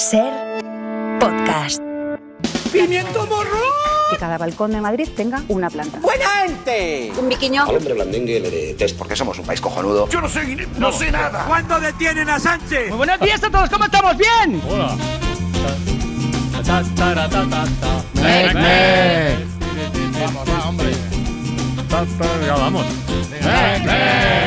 Ser podcast. ¡Pimiento morro! que cada balcón de Madrid tenga una planta. ¡Buena gente! Un biquiño. Al hombre blandengue le detesto porque somos un país cojonudo. Yo no sé, no, sé nada. ¿Cuándo detienen a Sánchez? Muy buenos días a todos, ¿cómo estamos? ¿Bien? Hola. Mec, mec. Vamos, va, hombre. Ya vamos. Mec, mec.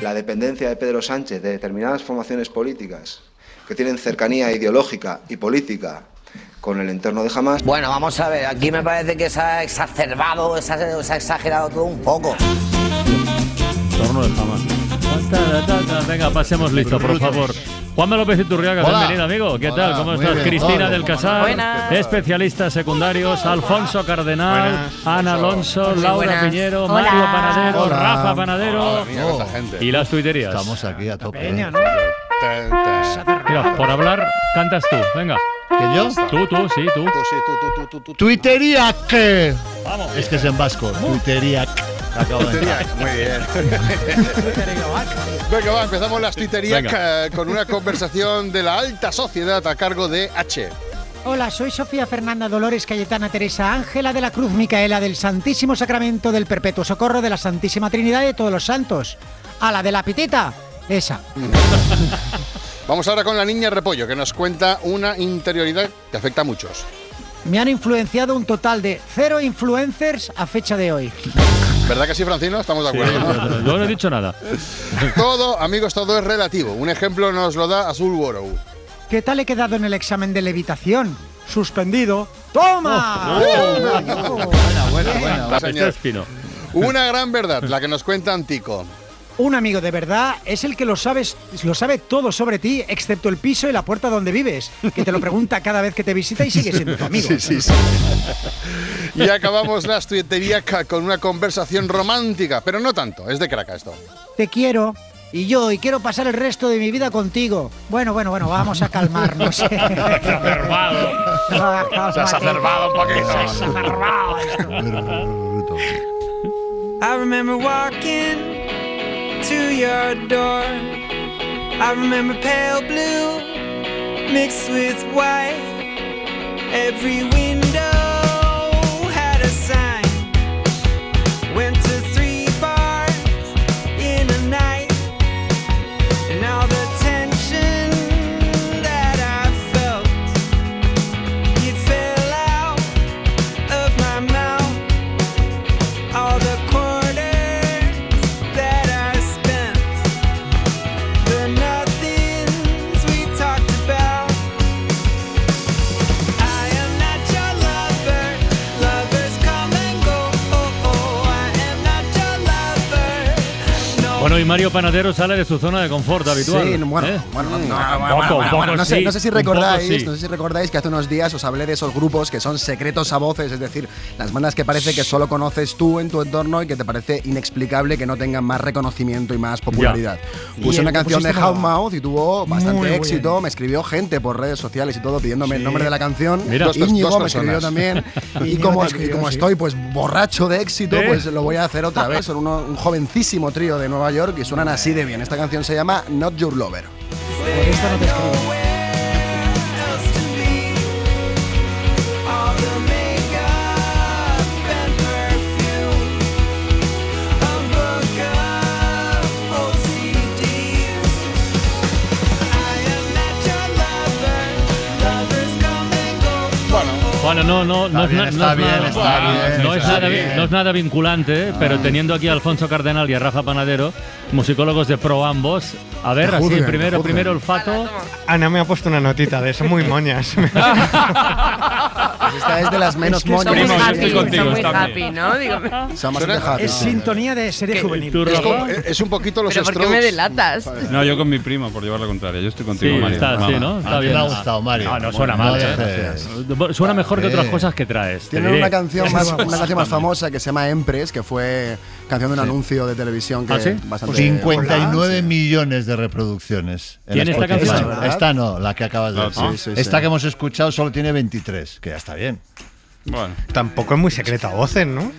La dependencia de Pedro Sánchez de determinadas formaciones políticas que tienen cercanía ideológica y política con el entorno de Hamas. Bueno, vamos a ver, aquí me parece que se ha exacerbado, se ha, se ha exagerado todo un poco. Torno de jamás. Venga, pasemos listo, por favor. Juanma López Iturriaga, Hola. bienvenido, amigo. ¿Qué Hola, tal? ¿Cómo estás? bien. Cristina Hola, del ¿cómo Casar, Buenas. especialistas secundarios, Alfonso Cardenal, Buenas. Ana Alonso, Muy Laura buenas. Piñero, Hola. Mario Panadero, Hola. Rafa Panadero mía, gente. y las tuiterías. Estamos aquí a tope. Peña, ¿eh? ¿no? Mira, por hablar, cantas tú. Venga, ¿Que yo? tú, tú, sí, tú. Tú, sí, tú, tú, tú, tú, tú. Tuitería que. Vamos. Es que es en vasco. Tuitería. Acabo de entrar. Muy bien. Venga, va, empezamos las tuiterías Venga. con una conversación de la alta sociedad a cargo de H. Hola, soy Sofía Fernanda Dolores Cayetana Teresa Ángela de la Cruz Micaela del Santísimo Sacramento del Perpetuo Socorro de la Santísima Trinidad de todos los santos. A la de la pitita, esa. Vamos ahora con la niña Repollo, que nos cuenta una interioridad que afecta a muchos. Me han influenciado un total de cero influencers a fecha de hoy. ¿Verdad que sí, Francino? Estamos de Sí, acuerdo. ¿no? yo no he dicho nada. Todo, amigos, todo es relativo. Un ejemplo nos lo da Azul Worrow. ¿Qué tal he quedado en el examen de levitación? Suspendido. ¡Toma! Buena, buena, buena. señor. Este es fino. Una gran verdad, la que nos cuenta Antico. Un amigo de verdad es el que lo sabes, lo sabe todo sobre ti, excepto el piso y la puerta donde vives, que te lo pregunta cada vez que te visita y sigue siendo tu amigo. Sí, sí, sí. Y acabamos las tuiterías ca- con una conversación romántica, pero no tanto, es de crack esto. Te quiero. Y yo, y quiero pasar el resto de mi vida contigo. Bueno, bueno, bueno, vamos a calmarnos. Exacerbado. Se ha exacerbado un poquito. Se ha. I remember walking to your door. I remember pale blue mixed with white. Every window Panadero sale de su zona de confort habitual. Sí, bueno, ¿eh? bueno, no, bueno, poco, poco no, sé, sí, no sé si poco recordáis, sí. no sé si recordáis que hace unos días os hablé de esos grupos que son secretos a voces, es decir, las bandas que parece que solo conoces tú en tu entorno y que te parece inexplicable que no tengan más reconocimiento y más popularidad. Puse Y una canción de Houndmouth y tuvo bastante éxito, me escribió gente por redes sociales y todo pidiéndome el nombre de la canción. Mira. Dos Íñigo dos me escribió también y como, y como estoy pues borracho de éxito, ¿Eh? pues lo voy a hacer otra vez. Son uno- un jovencísimo trío de Nueva York y suenan así de bien. Esta canción se llama Not Your Lover. No, no, no, bien, está no es bien, nada, está bien, no es nada, vi- bien. no es nada vinculante, pero teniendo aquí a Alfonso Cardenal y a Rafa Panadero, musicólogos de pro ambos, a ver, así, juzguen, primero, primero olfato. Ana me ha puesto una notita de eso, muy moñas. Pues esta es de las menos que moñas. somos happy, hay. contigo, muy está happy, ¿no? Digo, Suena- happy, Es sí. sintonía de serie juvenil. ¿Tú, es, como- es un poquito los pero ¿por qué me delatas? No, yo con mi primo, por llevar la contraria. Yo estoy Sí, contigo, Mario. está, sí. ¿no? Está mí me bien. ha gustado, Mario. Ah, no suena mal. No ¿eh? Suena mejor que otras Sí. cosas que traes. diré. una canción, más, una canción más famosa que se llama Empress, que fue canción de un anuncio de televisión que ¿Ah, sí? bastante 59 millones de reproducciones. en ¿Tiene esta canción? ¿verdad? Esta no, la que acabas de Ah, decir. sí, sí, sí. Esta que hemos escuchado solo tiene 23, que ya está bien. Bueno. Tampoco es muy secreta voces, ¿no?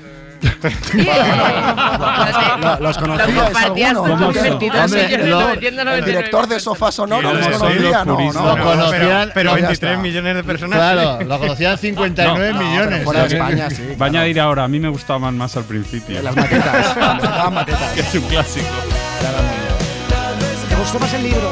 Lo- ¿Los conocíais compartías alguno? con tus ¿Qué? 22 Hombre, millones, lo- 999 El director de Sofá Sonoro los los conocía, no, conocían, Pero ya 23 está. millones de personas. Claro, lo conocían 59 No, millones. fuera de España, sí. Va a añadir ahora, a mí me gustaban más al principio. Las maquetas. maquetas. Que es un clásico. ¿Te gustó más el libro?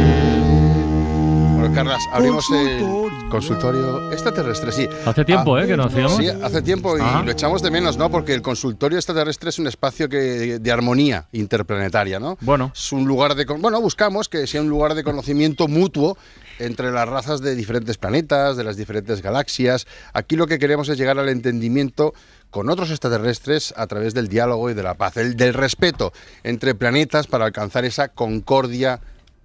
Bueno, Carlas, abrimos el consultorio extraterrestre, sí. Hace tiempo, Ah, ¿eh? Que no hacíamos. Sí, hace tiempo y Ah. lo echamos de menos, ¿no? Porque el consultorio extraterrestre es un espacio que, de armonía interplanetaria, ¿no? Bueno. Es un lugar de... Bueno, buscamos que sea un lugar de conocimiento mutuo entre las razas de diferentes planetas, de las diferentes galaxias. Aquí lo que queremos es llegar al entendimiento con otros extraterrestres a través del diálogo y de la paz, el, del respeto entre planetas para alcanzar esa concordia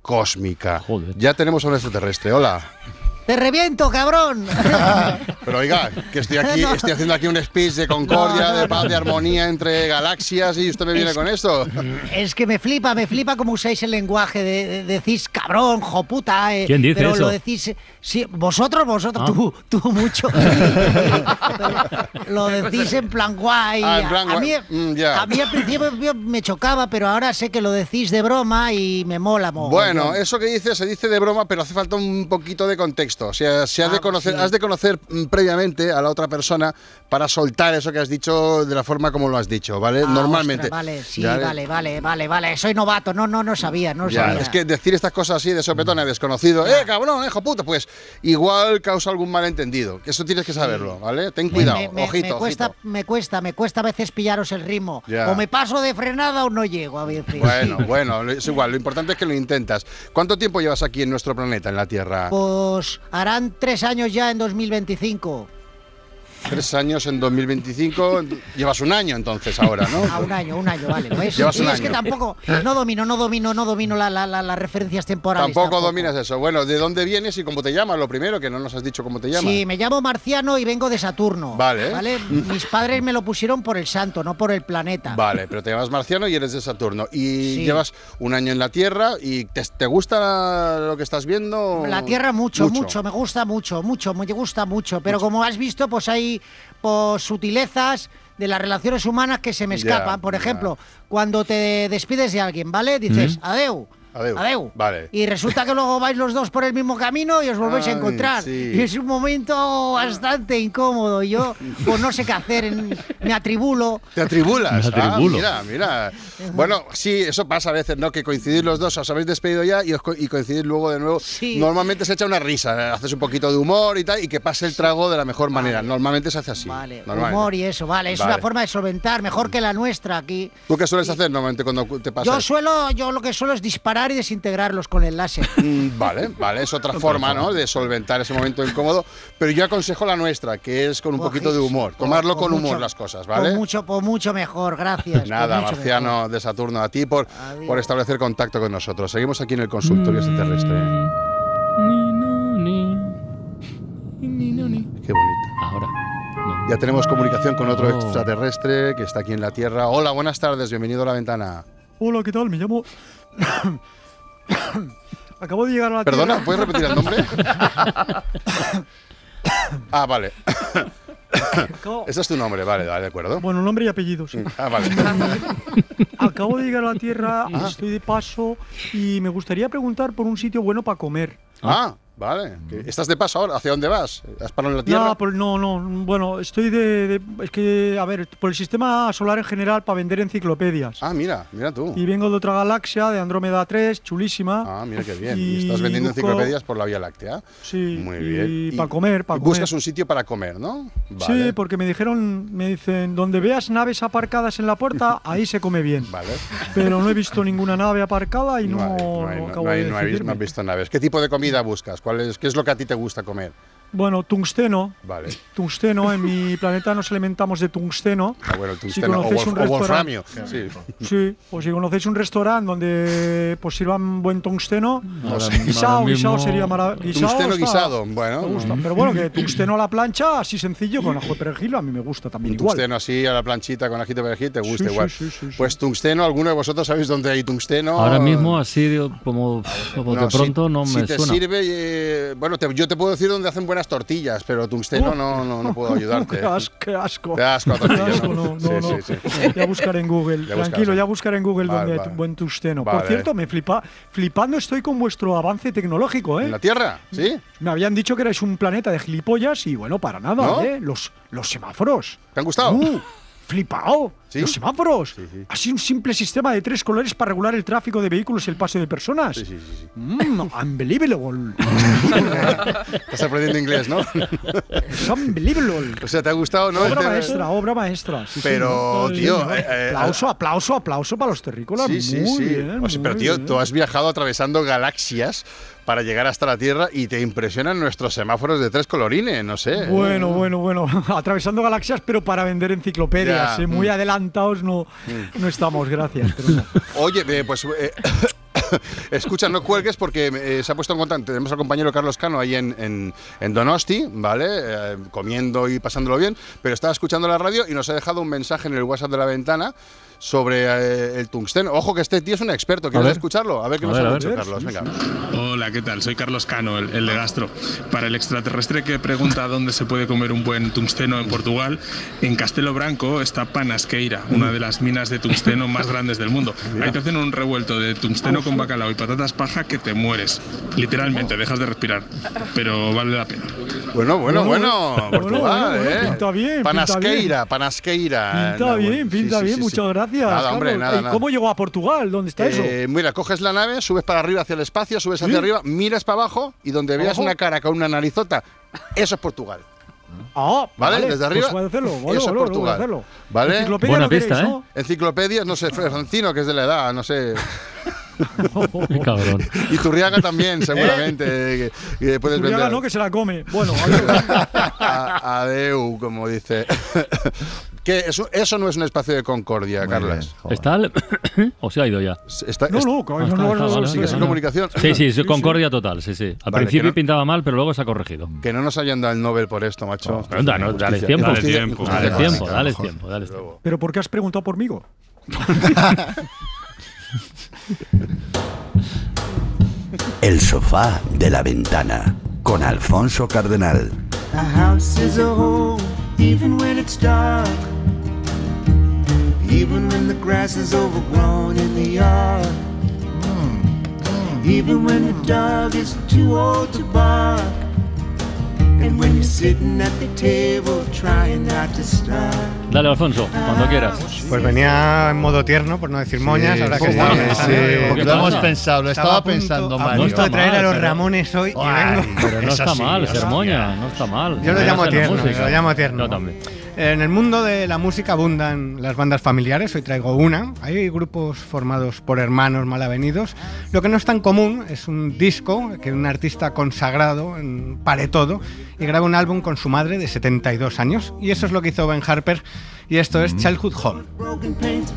cósmica. Ya tenemos a un extraterrestre. Hola. ¡Te reviento, cabrón! Pero oiga, que estoy aquí, No. estoy haciendo aquí un speech de concordia, No, no, de paz, no. de armonía entre galaxias y usted me viene Es- con esto. Es que me flipa, me flipa cómo usáis el lenguaje de, de- decís cabrón, joputa. Eh, ¿Quién dice pero eso? lo decís. Sí, vosotros, vosotros, Ah. tú, tú mucho. lo decís en plan guay. Ah, en plan a, mí. Mm, ya. a mí al principio me chocaba, pero ahora sé que lo decís de broma y me mola. mogollón. Bueno, eso que dice se dice de broma, pero hace falta un poquito de contexto. O sea, se ha de Ah, conocer, sí. has de conocer previamente a la otra persona para soltar eso que has dicho de la forma como lo has dicho, ¿vale? Ah, Normalmente. ostras, vale, sí, Ya, vale, vale, vale, vale. Soy novato, no, no, no sabía, no Ya, sabía. es que decir estas cosas así de sopetón a desconocido, ¡eh, cabrón, hijo puta! Pues igual causa algún malentendido. Eso tienes que saberlo, ¿vale? Ten cuidado, me, me- ojito, me cuesta, ojito. me cuesta, me cuesta a veces pillaros el ritmo. Ya. O me paso de frenada o no llego a veces. Bueno, bueno, es igual, lo importante es que lo intentas. ¿Cuánto tiempo llevas aquí en nuestro planeta, en la Tierra? Pues harán tres años ya en 2025. Tres años en 2025. Llevas un año entonces ahora, ¿no? A un año, un año, vale. Llevas Sí, un es que año. tampoco, no domino, no domino, no domino la- la- la- las referencias temporales. Tampoco dominas eso. Bueno, ¿de dónde vienes y cómo te llamas? Lo primero, que no nos has dicho cómo te llamas. Sí, me llamo Marciano y vengo de Saturno. Vale. Mis padres me lo pusieron por el santo, no por el planeta. Vale, pero te llamas Marciano y eres de Saturno. Y Sí. llevas un año en la Tierra y te, te gusta lo que estás viendo? La Tierra mucho, mucho, me gusta mucho, mucho, me gusta mucho. Pero como has visto, pues hay pues, sutilezas de las relaciones humanas que se me Ya, escapan. Por ya. ejemplo, cuando te despides de alguien, ¿vale? Dices, Mm. adeu. Adeu. Adeu. Vale. Y resulta que luego vais los dos por el mismo camino y os volvéis a Ay, encontrar. sí. Y es un momento bastante incómodo. Y yo, pues no sé qué hacer, en- me atribulo. ¿Te atribulas? Me atribulo. Ah, mira, mira. Bueno, sí, eso pasa a veces, ¿no? Que coincidís los dos, os habéis despedido ya y, os co- y coincidís luego de nuevo. Normalmente se echa una risa, ¿eh? haces un poquito de humor y tal, y que pase el trago de la mejor manera. Normalmente se hace así. Vale, humor y eso, vale. Es Vale. una forma de solventar, mejor que la nuestra aquí. ¿Tú qué sueles hacer normalmente cuando te pasa Yo suelo, yo lo que suelo es disparar y desintegrarlos con el láser. Mm, Vale, vale, es otra forma, ¿no? De solventar ese momento incómodo. Pero yo aconsejo la nuestra, que es con un poquito de humor. Tomarlo con humor las cosas, Por ¿vale? mucho, por mucho mejor, gracias. por Nada, mucho Marciano de Saturno, a ti por, Adiós. por establecer contacto con nosotros. Seguimos aquí en el consultorio extraterrestre. Qué bonito. Ahora. Ya tenemos comunicación con otro Oh. extraterrestre que está aquí en la Tierra. Hola, buenas tardes, bienvenido a la ventana. Hola, ¿qué tal? Me llamo. Acabo de llegar a la Perdona, Tierra. ¿puedes repetir el nombre? ah, vale. Ese es tu nombre, vale, vale, de acuerdo. Bueno, nombre y apellido, sí. Ah, vale. Acabo de llegar a la Tierra, Ah. estoy de paso y me gustaría preguntar por un sitio bueno para comer. Ah, Vale. ¿Que ¿Estás de paso ahora? ¿Hacia dónde vas? ¿Has parado en la Tierra? No, por- no, no. Bueno, estoy de, de- Es que, a ver, por el sistema solar en general para vender enciclopedias. Ah, mira, mira tú. Y vengo de otra galaxia, de Andrómeda 3, chulísima. Ah, mira qué bien. Y, Y estás vendiendo busco- enciclopedias por la Vía Láctea. Sí, Muy y bien. pa' comer, pa' y buscas comer. un sitio para comer, ¿no? Sí, porque me dijeron, me dicen, donde veas naves aparcadas en la puerta, ahí se come bien. Vale. Pero no he visto ninguna nave aparcada y no, No hay- no hay- no no acabo hay- de no hay- decidirme. no has visto naves. ¿Qué tipo de comida buscas? ¿Cuál es, ¿Qué es lo que a ti te gusta comer? Bueno, tungsteno. Vale. Tungsteno, en mi planeta nos alimentamos de tungsteno. Ah, bueno, Si tungsteno o, conocéis wolf- un o wolframio. Sí. Sí, o si conocéis un restaurante donde pues sirvan buen tungsteno, Ahora- guisado, ahora guisado mismo- sería maravilloso. Tungsteno guisado, bueno. Me gusta. Pero bueno, que tungsteno a la plancha, así sencillo, con ajo de perejil, a mí me gusta también Un igual. tungsteno así a la planchita con ajito de perejil te gusta Sí, igual. sí, sí, sí, sí. Pues tungsteno, ¿alguno de vosotros sabéis dónde hay tungsteno? Ahora mismo, así como, como de No, si- pronto, no si me te suena. sirve, eh, bueno, te- yo te puedo decir dónde hacen buenas tortillas, pero tungsteno no, no, no puedo ayudarte. Qué asco, qué asco. Qué asco a Qué asco, ¿no? no, no, Sí, no. sí, sí. Ya buscaré en Google. Ya Tranquilo, ya buscaré en Google Vale, donde hay vale. tu- buen tungsteno. Vale. Por cierto, me flipa, flipando estoy con vuestro avance tecnológico, ¿eh? ¿En la Tierra? ¿Sí? Me habían dicho que erais un planeta de gilipollas y bueno, para nada. ¿eh? Los, los semáforos. ¿Te han gustado? Uh, flipao. ¿Sí? Los semáforos. Así un simple sistema de tres colores para regular el tráfico de vehículos y el paso de personas. Mm, unbelievable. Estás aprendiendo inglés, ¿no? Es unbelievable. O sea, ¿te ha gustado, no? Obra Te- maestra, obra maestra. sí, Pero, sí, tío, sí, eh, eh, aplauso, aplauso, aplauso para los terrícolas. Sí, sí, muy sí. bien, O sea, pero, tío, bien. tú has viajado atravesando galaxias para llegar hasta la Tierra y te impresionan nuestros semáforos de tres colorines, no sé. Bueno, bueno, bueno. Atravesando galaxias, pero para vender enciclopedias. ¿eh? Muy mm. adelantados no, no estamos, gracias. pero. Oye, eh, pues eh, escucha, no cuelgues porque eh, se ha puesto en contacto. Tenemos al compañero Carlos Cano ahí en, en- en Donosti, ¿vale? Eh, comiendo y pasándolo bien, pero estaba escuchando la radio y nos ha dejado un mensaje en el WhatsApp de la ventana sobre eh, el tungsteno. Ojo que este tío es un experto. ¿Quieres ver. escucharlo? A ver qué A nos ver, ha a dicho. Carlos. Venga. Hola, ¿qué tal? Soy Carlos Cano, el, el de Gastro. Para el extraterrestre que pregunta dónde se puede comer un buen tungsteno en Portugal, en Castelo Branco está Panasqueira, una de las minas de tungsteno más grandes del mundo. Ahí te hacen un revuelto de tungsteno con bacalao y patatas paja que te mueres. Literalmente, dejas de respirar. Pero vale la pena. Bueno, bueno, bueno. Portugal, bueno, bueno, ¿eh? pinta bien, Panasqueira, Panasqueira. Pinta bien, pinta sí, bien, sí, muchas sí. Gracias. Nada, hombre, Carlos. nada, ¿Y nada. ¿Cómo llegó a Portugal? ¿Dónde está eso? Eh, mira, coges la nave, subes para arriba hacia el espacio, subes hacia arriba, miras para abajo y donde veas una cara con una narizota, eso es Portugal. Ah, ¿Vale? vale, Desde pues arriba. a hacerlo, vale, eso es Portugal. hacerlo. ¿Vale? Enciclopedia Buena no queréis, pista, ¿no? Enciclopedias, no sé, Francino, que es de la edad, no sé. Qué cabrón. Y Turriaga también, seguramente. que, que puedes Turriaga vender. no, que se la come. Bueno, adeu, como dice. Que eso, eso no es un espacio de concordia, Carlas. ¿Está? el- ¿O se ha ido ya? Está, No, no, Ah, no, está, no, está, no, ¿Sigues en vale. comunicación? Sí, sí, sí, concordia total, sí, sí. Al Vale, principio pintaba mal, pero luego se ha corregido. Que no nos hayan dado el Nobel por esto, macho. Pero da- no, dale tiempo, dale tiempo, dale tiempo, dale tiempo. ¿Pero por qué has preguntado por mí? El sofá de la ventana con Alfonso Cardenal. A house is a home, even when it's dark. Even when the grass is overgrown in the yard. Even when the dog is too old to bark. And when you're sitting at the table trying not to starve. Dale, Alfonso, cuando quieras. Pues venía en modo tierno, por no decir moñas, ahora que sí, estaba sí, sí, lo hemos pensado, lo estaba a punto- pensando, a Mario. punto No de está traer a los pero- Ramones hoy y Ay, vengo. Pero no está sí, mal, ser sí. moña, no está mal. Yo lo llamo tierno, lo llamo tierno. Yo también. En el mundo de la música abundan las bandas familiares, hoy traigo una. Hay grupos formados por hermanos malavenidos. Lo que no es tan común es un disco que un artista consagrado en pare todo y graba un álbum con su madre de 72 años. Y eso es lo que hizo Ben Harper y esto es Childhood Home. Broken paint's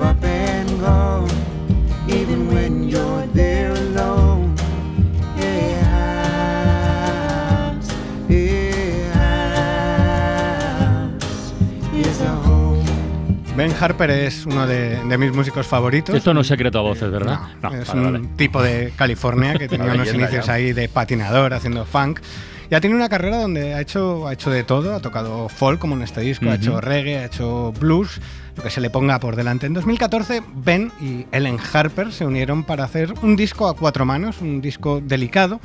up and even when you're there alone. House, house is a home. Ben Harper es uno de, de mis músicos favoritos. Esto no es secreto a voces, ¿verdad? es vale, un vale. tipo de California que tenía unos inicios ya. ahí de patinador haciendo funk. Ya tiene una carrera donde ha hecho, ha hecho de todo, ha tocado folk como en este disco, ha hecho reggae, ha hecho blues, lo que se le ponga por delante. En 2014, Ben y Ellen Harper se unieron para hacer un disco a cuatro manos, un disco delicado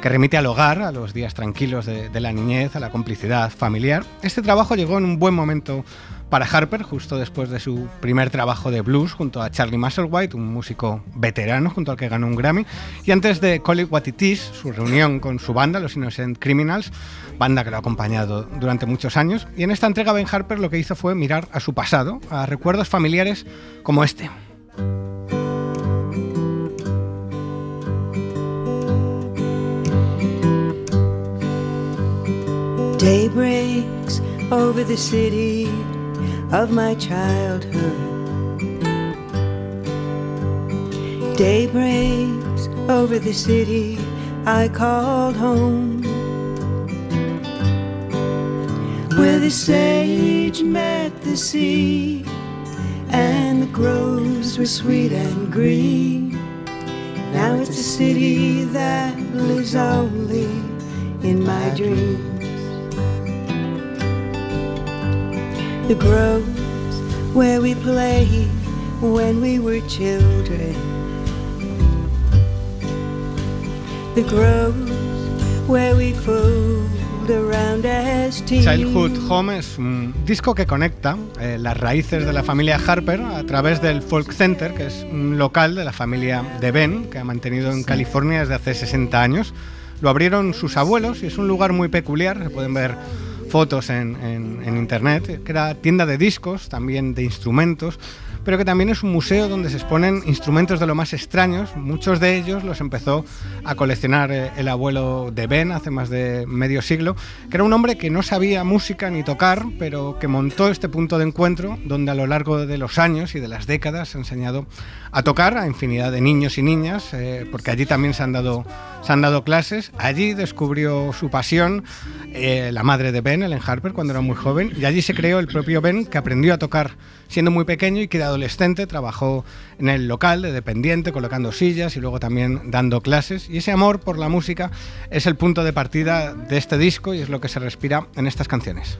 que remite al hogar, a los días tranquilos de, de la niñez, a la complicidad familiar. Este trabajo llegó en un buen momento para Harper, justo después de su primer trabajo de blues junto a Charlie Musselwhite, un músico veterano junto al que ganó un Grammy, y antes de Call It What It Is, su reunión con su banda, los Innocent Criminals, banda que lo ha acompañado durante muchos años. Y en esta entrega Ben Harper lo que hizo fue mirar a su pasado, a recuerdos familiares como este. City of my childhood. Day breaks over the city I called home. Where the sage met the sea and the groves were sweet and green. Now it's a city that lives only in my dreams. The groves where we played when we were children. The groves where we fooled around as teens. Childhood Home es un disco que conecta eh, las raíces de la familia Harper a través del Folk Center, que es un local de la familia de Ben, que ha mantenido en California desde hace 60 años. Lo abrieron sus abuelos y es un lugar muy peculiar, se pueden ver fotos en, en- internet, que era tienda de discos, también de instrumentos, pero que también es un museo donde se exponen instrumentos de lo más extraños. Muchos de ellos los empezó a coleccionar eh, el abuelo de Ben hace más de medio siglo, que era un hombre que no sabía música ni tocar, pero que montó este punto de encuentro donde a lo largo de los años y de las décadas ha enseñado a tocar a infinidad de niños y niñas, eh, porque allí también se han dado, se han dado clases. Allí descubrió su pasión eh, la madre de Ben, Ellen Harper, cuando era muy joven, y allí se creó el propio Ben, que aprendió a tocar siendo muy pequeño y que de adolescente trabajó en el local de dependiente, colocando sillas y luego también dando clases. Y ese amor por la música es el punto de partida de este disco y es lo que se respira en estas canciones.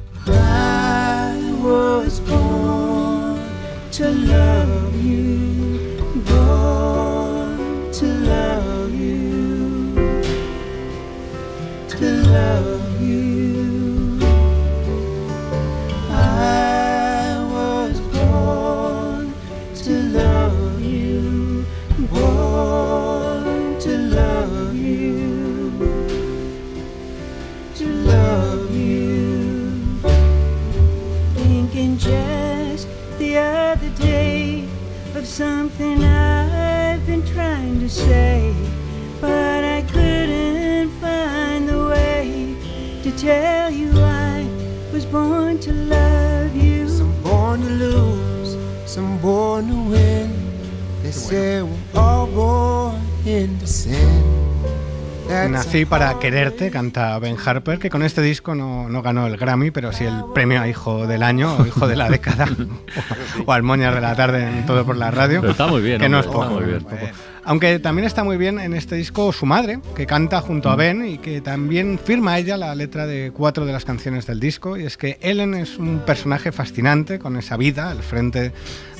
Nací para quererte, canta Ben Harper, que con este disco no, no ganó el Grammy, pero sí el premio a Hijo del Año o Hijo de la Década, o, o al Moñas de la Tarde en Todo por la Radio. Pero está muy bien, Que no es hombre, está poco, muy bien. es poco. Aunque también está muy bien en este disco su madre, que canta junto Mm. a Ben y que también firma ella la letra de cuatro de las canciones del disco. Y es que Ellen es un personaje fascinante con esa vida al frente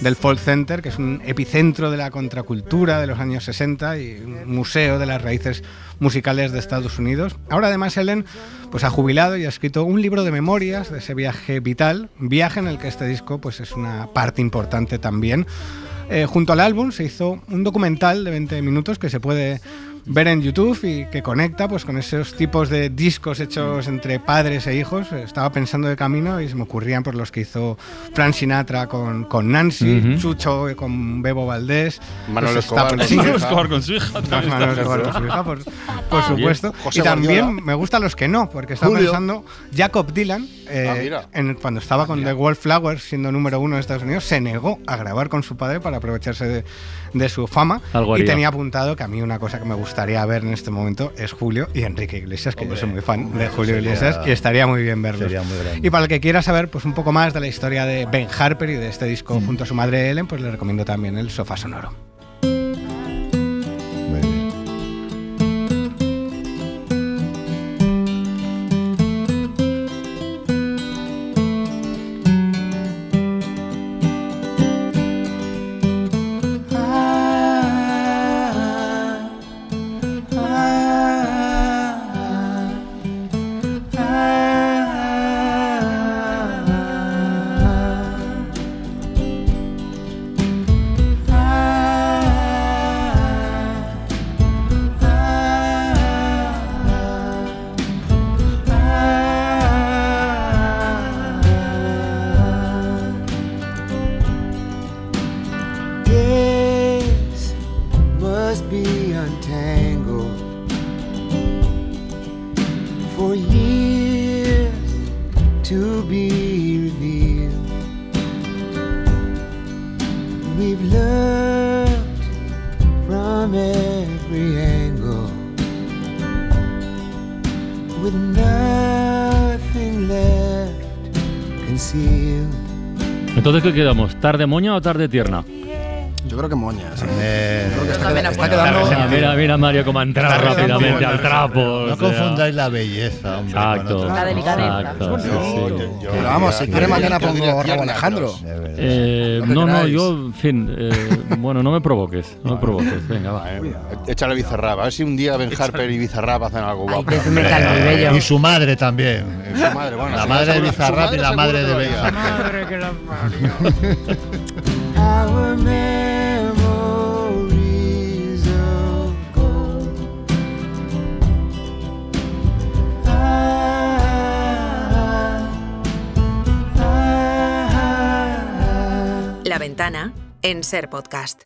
del Folk Center, que es un epicentro de la contracultura de los años 60 y un museo de las raíces musicales de Estados Unidos. Ahora además Ellen pues ha jubilado y ha escrito un libro de memorias de ese viaje vital, viaje en el que este disco pues es una parte importante también. Eh, junto al álbum se hizo un documental de 20 minutos que se puede ver en YouTube y que conecta pues con esos tipos de discos hechos entre padres e hijos. Estaba pensando de camino y se me ocurrían por los que hizo Frank Sinatra con, con Nancy. Chucho con Bebo Valdés, Manuel pues Escobar está-. Manuel Escobar con su hija también Manuel está Escobar con su hija, por, por supuesto. José y también Guardiola. me gustan los que no, porque estaba Julio. pensando Jacob Dylan, eh, Ah, en- cuando estaba con The Wallflowers, siendo número uno de Estados Unidos, se negó a grabar con su padre para aprovecharse de, de su fama. Algo y tenía apuntado que a mí una cosa que me gustaría ver en este momento es Julio y Enrique Iglesias, que yo soy muy fan de Julio sería- Iglesias y estaría muy bien verlos. muy. Y para el que quiera saber pues un poco más de la historia de Ben Harper y de este disco Mm. junto a su madre Ellen, pues le recomiendo también el Sofá Sonoro. for years to be revealed. We've looked from every angle with nothing left concealed. Entonces, ¿qué quedamos? ¿Tarde moña o tarde tierna? Yo creo que moñas. Eh, Creo que está, también está apoyo. quedando. Mira, mira, mira Mario cómo ha entrado rápidamente al trapo. No o sea. confundáis la belleza, hombre. Exacto. La delicadeza. Exacto, sí, sí. Pero vamos, si quiere mañana pongo Rabo Alejandro. Eh, no, no, yo, en fin, eh, bueno, no me provoques, no me provoques, venga, va. Échale Bizarrap. A ver si un día Ben Harper y Bizarrap hacen algo guapo. Y su madre también. Su madre, bueno, La si madre de Bizarrap y la madre de Ben Our La ventana en Ser Podcast.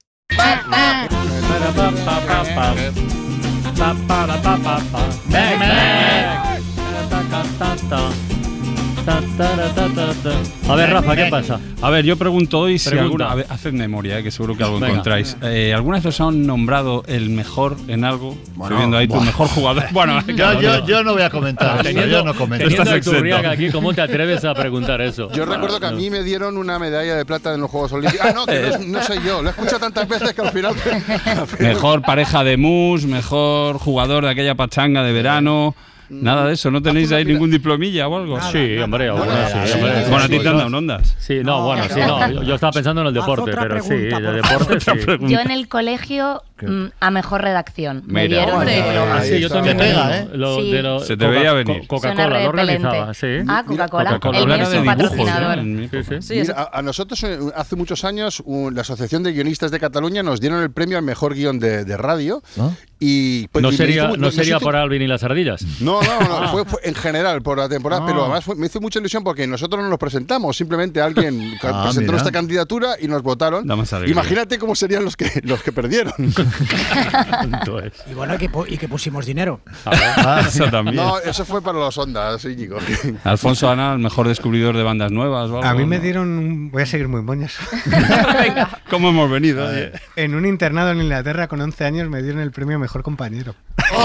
A ver, Rafa, ¿qué pasa? A ver, yo pregunto hoy si Pregunta. alguna. A ver, haced memoria, eh, que seguro que algo Venga. encontráis. Eh, ¿Alguna vez os han nombrado el mejor en algo? Estoy viendo ahí tu buah. mejor jugador. Bueno, Yo, yo, yo no voy a comentar eso, yo no comento. teniendo Estás aquí, ¿cómo te atreves a preguntar eso? Yo recuerdo que a mí me dieron una medalla de plata en los Juegos Olímpicos. Ah, no, que no, no soy yo. Lo he escuchado tantas veces que al final. al final- Mejor pareja de mus, mejor jugador de aquella pachanga de verano. Nada de eso, ¿no tenéis ahí ningún diplomilla o algo? Sí, hombre, algunas sí, hombre. Bueno, a ti te han dado ondas. Sí, no, bueno, sí, no. Yo, yo estaba pensando en el deporte, pero sí, pregunta, de por deporte sí. Yo en el colegio mm, a mejor redacción. Me Mira. dieron un Hombre. diploma. Ah, sí, yo también. Te pega. ¿eh? Lo, Sí. de lo- Se te veía venir. Co- Coca-Cola lo realizaba, sí. Ah, Coca-Cola. Coca-Cola. Era es de su dibujos, patrocinador. ¿eh? Sí. Mira, a, a nosotros eh, hace muchos años un- la Asociación de Guionistas de Cataluña nos dieron el premio al mejor guion de, de radio. ¿No? Y, pues, No y me sería, hizo- no nos sería hizo- por Alvin y las ardillas. No, no, no, fue, fue en general por la temporada, Ah. pero además fue- me hizo mucha ilusión porque nosotros no nos presentamos, simplemente alguien Ah, presentó nuestra candidatura y nos votaron. Imagínate cómo serían los que los que perdieron. Y bueno, y que, y que pusimos dinero. Ah, eso también. no, eso fue para los ondas, Íñigo. Alfonso Ana, el mejor descubridor de bandas nuevas. o algo, A mí me ¿no? dieron. un- Voy a seguir muy moñas. ¿Cómo hemos venido? oye? En un internado en Inglaterra con 11 años me dieron el premio mejor compañero. Por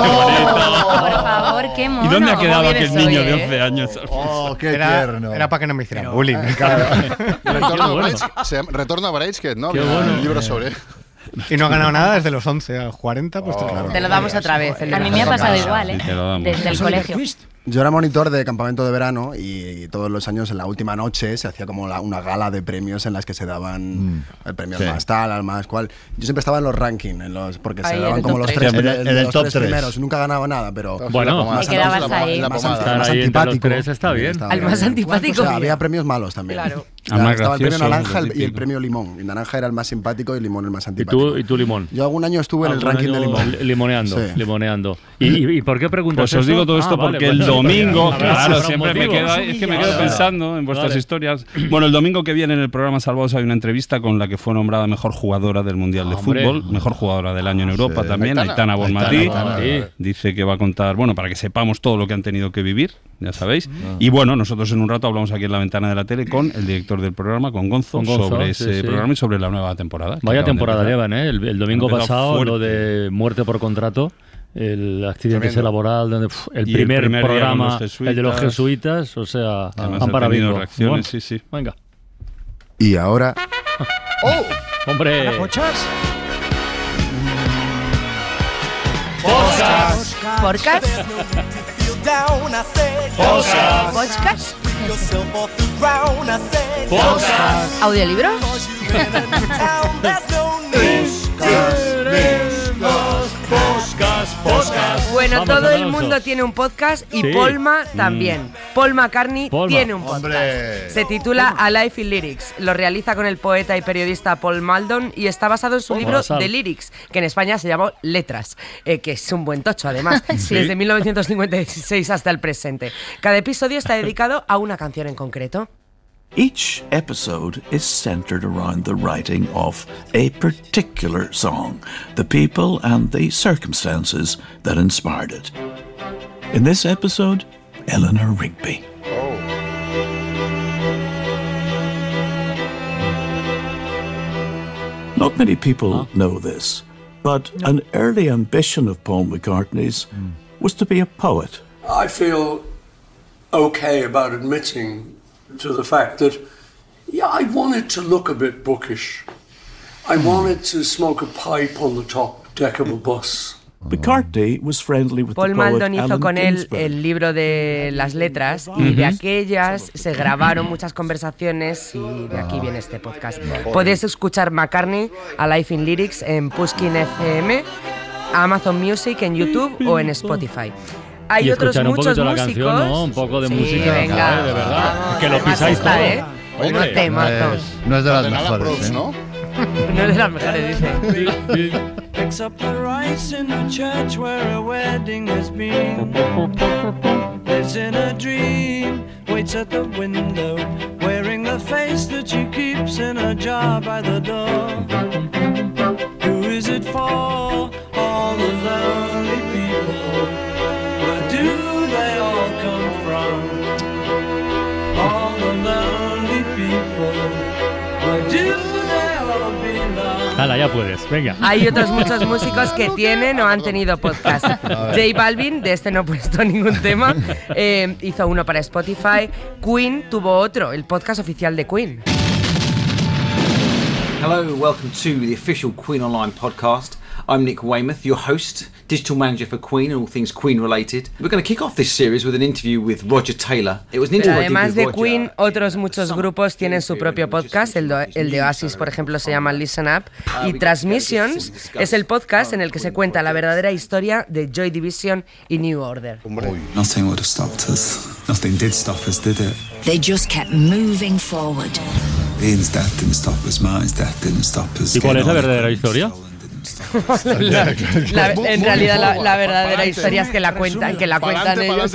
favor, qué mono. ¿Y dónde ha ¿Cómo quedado aquel niño hoy, de eh? 11 años? Oh, qué Era, tierno. era para que no me hicieran bullying. Retorno, a bueno. Brideshead- se llama- Retorno a Brideshead, ¿no? Qué bueno. Un libro sobre. Y no he ganado nada desde los 11 a los 40, pues claro. Te lo damos otra vez. A mí me ha pasado igual, ¿eh? Desde el colegio. Yo era monitor de campamento de verano y, todos los años en la última noche se hacía como la- una gala de premios en las que se daban Mm. el premio Sí. al más tal, al más cual. Yo siempre estaba en los rankings, en los, porque Ahí, se daban el como los tres. tres, En el- el- en el los top tres tres. primeros. Nunca ganaba nada, pero Bueno, más, Te quedabas más- ahí. más- más ahí los tres está bien. Estaba Al bien. más antipático. O sea, había premios malos también. Claro. Al más estaba el premio naranja el- y el premio limón. Y naranja era el más simpático y limón el más ¿Y antipático. tú, y tú limón? Yo algún año estuve en el ranking de limón. li- Limoneando, limoneando. ¿Y, por qué preguntas Pues os digo todo esto Ah, vale, porque pues el domingo, claro, siempre me quedo, es que me quedo pensando en vuestras vale. historias. Bueno, el domingo que viene en el programa Salvados hay una entrevista con la que fue nombrada mejor jugadora del Mundial de. Fútbol, mejor jugadora del año en Europa Sí. también, Aitana. Bonmatí. Dice que va a contar, bueno, para que sepamos todo lo que han tenido que vivir, ya sabéis. Ah. Y bueno, nosotros en un rato hablamos aquí en la ventana de la tele con el director del programa, con Gonzo, Con Gonzo, sobre sí, ese sí. programa y sobre la nueva temporada. Vaya temporada llevan, ¿eh? El, el domingo pasado, lo de muerte por contrato, el accidente Tremendo. laboral, donde, pf, el, Y el primer, primer programa, el de los jesuitas. o sea, Además, van ha para tenido bingo. reacciones, Bueno, sí, sí. Venga. Y ahora Hombre. Hola, pochas. ¿Podcast? ¿Podcast? ¿Audiolibros? Bueno, Vamos, todo el mundo tiene un podcast y Sí. Polma Mm. también. Paul McCartney Polma. tiene un podcast. Hombre. Se titula A Life in Lyrics. Lo realiza con el poeta y periodista Paul Maldon y está basado en su Polma, libro. The Lyrics, que en España se llamó Letras, eh, que es un buen tocho además, desde 1956 hasta el presente. Cada episodio está dedicado a una canción en concreto. Each episode is centered around the writing of a particular song, the people and the circumstances that inspired it. In this episode, Eleanor Rigby. Oh. Not many people huh? know this, but no. an early ambition of Paul McCartney's mm. was to be a poet. I feel okay about admitting to the fact that, yeah, I wanted to look a bit bookish. I wanted to smoke a pipe on the top deck of a bus. McCartney was friendly with Paul the poet Maldon hizo con él Ginsberg. el libro de las letras y de aquellas se grabaron muchas conversaciones y de aquí viene este podcast. Podéis escuchar McCartney a Life in Lyrics en Pushkin FM, Amazon Music en YouTube o en Spotify. Hay y otros escuchar un muchos poquito la músicos. canción, ¿no? Un poco de Sí, música, venga. joder, de verdad. Vamos, que lo pisáis esta, todo. ¿eh? Hombre, Unos temazos. No es de las mejores. ¿eh? ¿no? No es de las mejores, dice. Picks up the rice in the church where a wedding has been. Lives in a dream, waits at the window, wearing the face that she keeps in a jar by the door. Who is it for? All the lonely Hala, ya puedes, venga. Hay otros muchos músicos que tienen o han tenido podcast. J Balvin, de este no he puesto ningún tema, eh, hizo uno para Spotify. Queen tuvo otro, el podcast oficial de Queen. Hello, welcome to the official Queen Online podcast. I'm Nick Weymouth, your host, digital manager for Queen and all things Queen related. We're going to kick off this series with an interview with Roger Taylor. It was an Pero además de Roger. Queen, otros muchos grupos tienen su propio podcast. El, do- el de Oasis, por ejemplo, se llama Listen Up. Y Transmissions es el podcast en el que se cuenta la verdadera historia de Joy Division y New Order. Nothing would have stopped us. Nothing did stop us, did it? They just kept moving forward. Ian's death didn't stop us. Martin's death didn't stop us. ¿Y cuál es la verdadera historia? La- la- en realidad la, la verdadera historia es que la cuentan, que la cuentan ellos.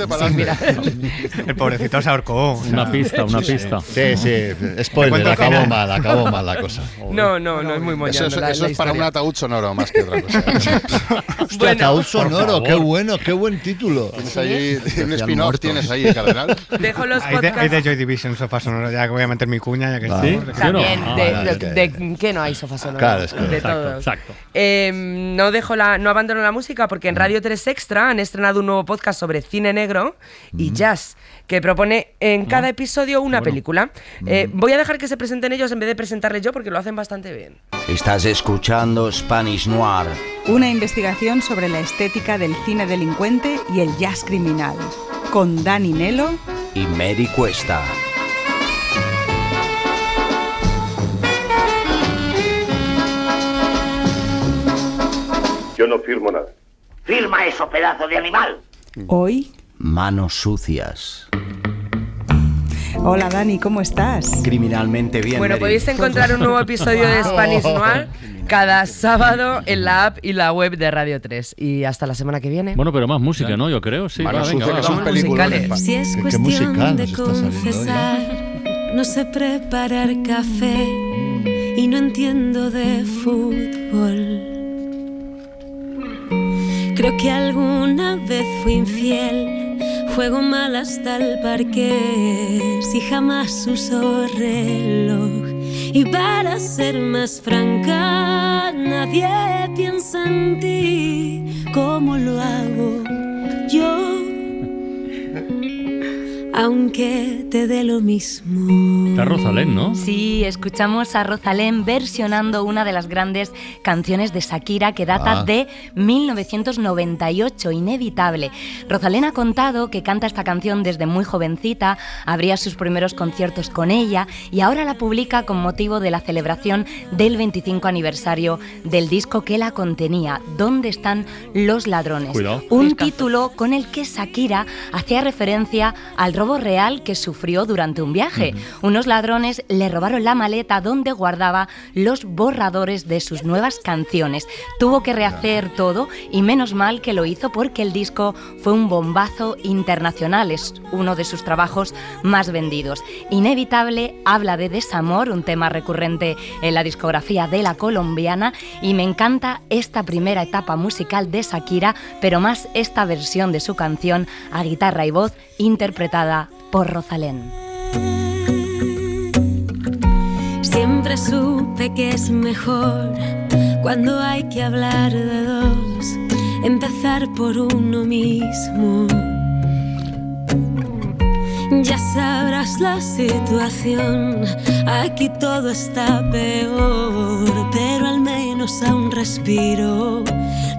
El pobrecito se ahorcó. o sea, Una pista, una pista. Sí, sí. Spoiler, acabó mal, acabó mal la cosa. No, no, no es muy Eso, la- eso la es para un ataúd sonoro más que otra cosa. Hostia, ataúd sonoro, qué bueno, qué buen título. Tienes ahí un spin-off, tienes ahí, Cardenal. Dejo los Hay de, hay de podcasts. Joy Division, sofá sonoro, ya que voy a meter mi cuña, ya que. ¿Sí? También, de, que no hay sofá sonoro. Claro, es que- de exacto. Eh, no dejo la, no abandono la música porque Mm. en Radio 3 Extra han estrenado un nuevo podcast sobre cine negro Mm. y jazz que propone en cada episodio una película. Eh, Mm. voy a dejar que se presenten ellos en vez de presentarles yo porque lo hacen bastante bien. Estás escuchando Spanish Noir. Una investigación sobre la estética del cine delincuente y el jazz criminal. Con Dani Nelo y Mary Cuesta. Yo no firmo nada. Firma eso, pedazo de animal. Hoy. Manos sucias. Hola Dani, ¿cómo estás? Criminalmente bien. bueno, Mary. podéis encontrar un nuevo episodio de Spanish Noir cada sábado en la app y la web de Radio 3. Y hasta la semana que viene. Bueno, pero más música, ¿no? Yo creo, sí. Manos va, venga, sucias, va, que son vamos. películas. Si es cuestión musical de ¿eh? confesar, no sé preparar café y no entiendo de fútbol. Creo que alguna vez fui infiel, juego mal hasta el parque, si jamás uso reloj. Y para ser más franca, nadie piensa en ti. Como lo hago yo aunque te dé lo mismo. Está Rosalén, ¿no? Sí, escuchamos a Rosalén versionando una de las grandes canciones de Shakira que data Ah. de 1998, inevitable. Rosalén ha contado que canta esta canción desde muy jovencita, abría sus primeros conciertos con ella y ahora la publica con motivo de la celebración del 25 aniversario del disco que la contenía, ¿Dónde están los ladrones? Cuidado. Un título con el que Shakira hacía referencia al robo real que sufrió durante un viaje. Unos ladrones le robaron la maleta donde guardaba los borradores de sus nuevas canciones. Tuvo que rehacer todo y menos mal que lo hizo porque el disco fue un bombazo internacional. Es uno de sus trabajos más vendidos. Inevitable habla de desamor, un tema recurrente en la discografía de la colombiana y me encanta esta primera etapa musical de Shakira, pero más esta versión de su canción a guitarra y voz interpretada por Rosalén. Siempre supe que es mejor cuando hay que hablar de dos, empezar por uno mismo. Ya sabrás la situación, aquí todo está peor, pero al menos aún respiro.